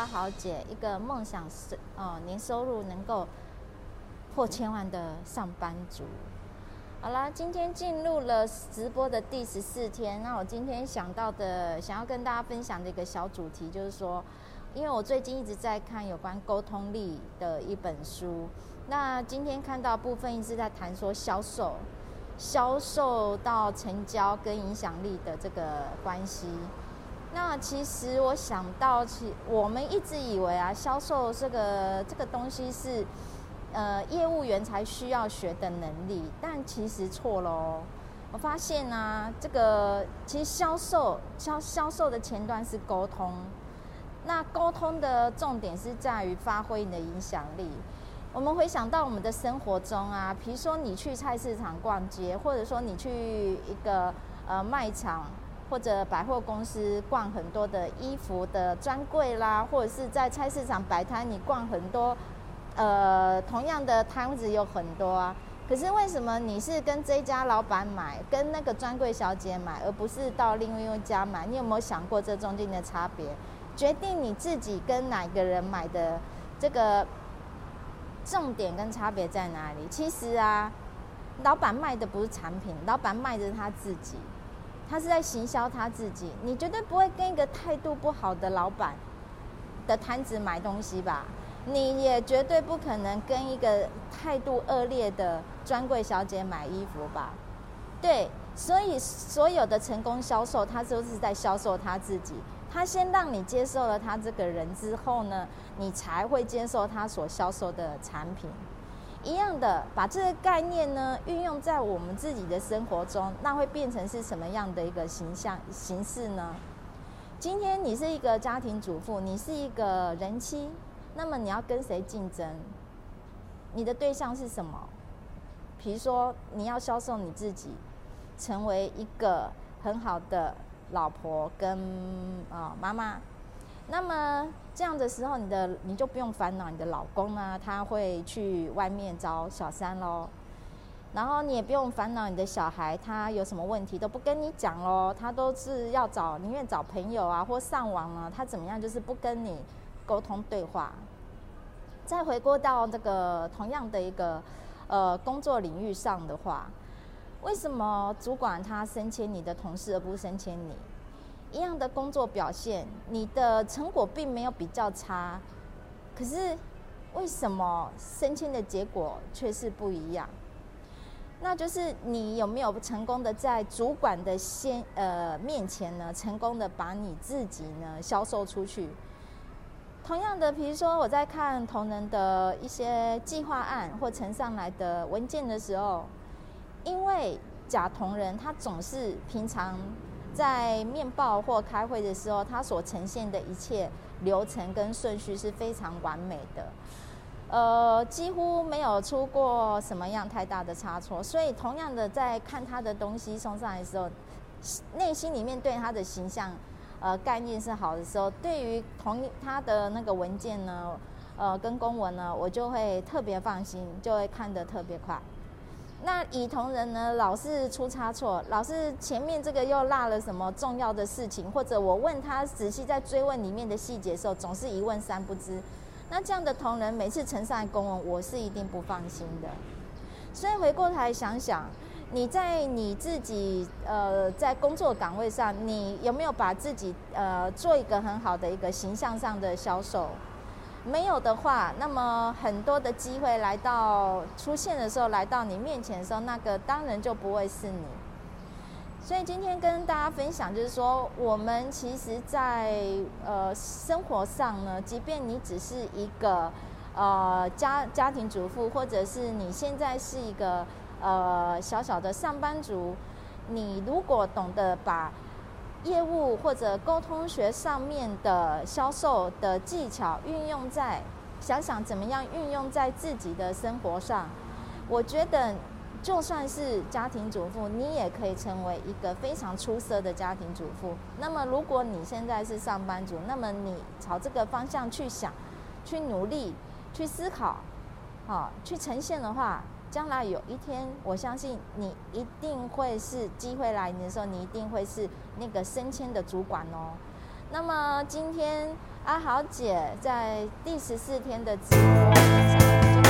阿豪姐，一个梦想是哦年收入能够破千万的上班族。好啦，今天进入了直播的第十四天。那我今天想到的，想要跟大家分享的一个小主题，就是说，因为我最近一直在看有关沟通力的一本书。那今天看到部分一直在谈说销售，销售到成交跟影响力的这个关系。那其实我想到，其我们一直以为啊，销售这个这个东西是，呃，业务员才需要学的能力，但其实错喽。我发现啊，这个其实销售销销售的前端是沟通，那沟通的重点是在于发挥你的影响力。我们回想到我们的生活中啊，比如说你去菜市场逛街，或者说你去一个呃卖场。或者百货公司逛很多的衣服的专柜啦，或者是在菜市场摆摊，你逛很多，呃，同样的摊子有很多啊。可是为什么你是跟这家老板买，跟那个专柜小姐买，而不是到另外一家买？你有没有想过这中间的差别？决定你自己跟哪个人买的这个重点跟差别在哪里？其实啊，老板卖的不是产品，老板卖的是他自己。他是在行销他自己，你绝对不会跟一个态度不好的老板的摊子买东西吧？你也绝对不可能跟一个态度恶劣的专柜小姐买衣服吧？对，所以所有的成功销售，他都是在销售他自己。他先让你接受了他这个人之后呢，你才会接受他所销售的产品。一样的，把这个概念呢运用在我们自己的生活中，那会变成是什么样的一个形象形式呢？今天你是一个家庭主妇，你是一个人妻，那么你要跟谁竞争？你的对象是什么？比如说你要销售你自己，成为一个很好的老婆跟啊妈妈。那么这样的时候，你的你就不用烦恼你的老公呢，他会去外面找小三喽。然后你也不用烦恼你的小孩，他有什么问题都不跟你讲喽，他都是要找宁愿找朋友啊或上网呢，他怎么样就是不跟你沟通对话。再回过到这个同样的一个呃工作领域上的话，为什么主管他升迁你的同事而不升迁你？一样的工作表现，你的成果并没有比较差，可是为什么升迁的结果却是不一样？那就是你有没有成功的在主管的先呃面前呢，成功的把你自己呢销售出去？同样的，比如说我在看同仁的一些计划案或呈上来的文件的时候，因为甲同仁他总是平常。在面报或开会的时候，他所呈现的一切流程跟顺序是非常完美的，呃，几乎没有出过什么样太大的差错。所以，同样的，在看他的东西送上来的时候，内心里面对他的形象，呃，概念是好的时候，对于同他的那个文件呢，呃，跟公文呢，我就会特别放心，就会看得特别快。那乙同仁呢，老是出差错，老是前面这个又落了什么重要的事情，或者我问他仔细在追问里面的细节的时候，总是一问三不知。那这样的同仁每次呈上来公文，我是一定不放心的。所以回过头来想想，你在你自己呃在工作岗位上，你有没有把自己呃做一个很好的一个形象上的销售？没有的话，那么很多的机会来到出现的时候，来到你面前的时候，那个当然就不会是你。所以今天跟大家分享，就是说，我们其实在呃生活上呢，即便你只是一个呃家家庭主妇，或者是你现在是一个呃小小的上班族，你如果懂得把业务或者沟通学上面的销售的技巧运用在，想想怎么样运用在自己的生活上。我觉得就算是家庭主妇，你也可以成为一个非常出色的家庭主妇。那么如果你现在是上班族，那么你朝这个方向去想、去努力、去思考，好，去呈现的话。将来有一天，我相信你一定会是机会来临的时候，你一定会是那个升迁的主管哦。那么今天阿豪姐在第十四天的直播上。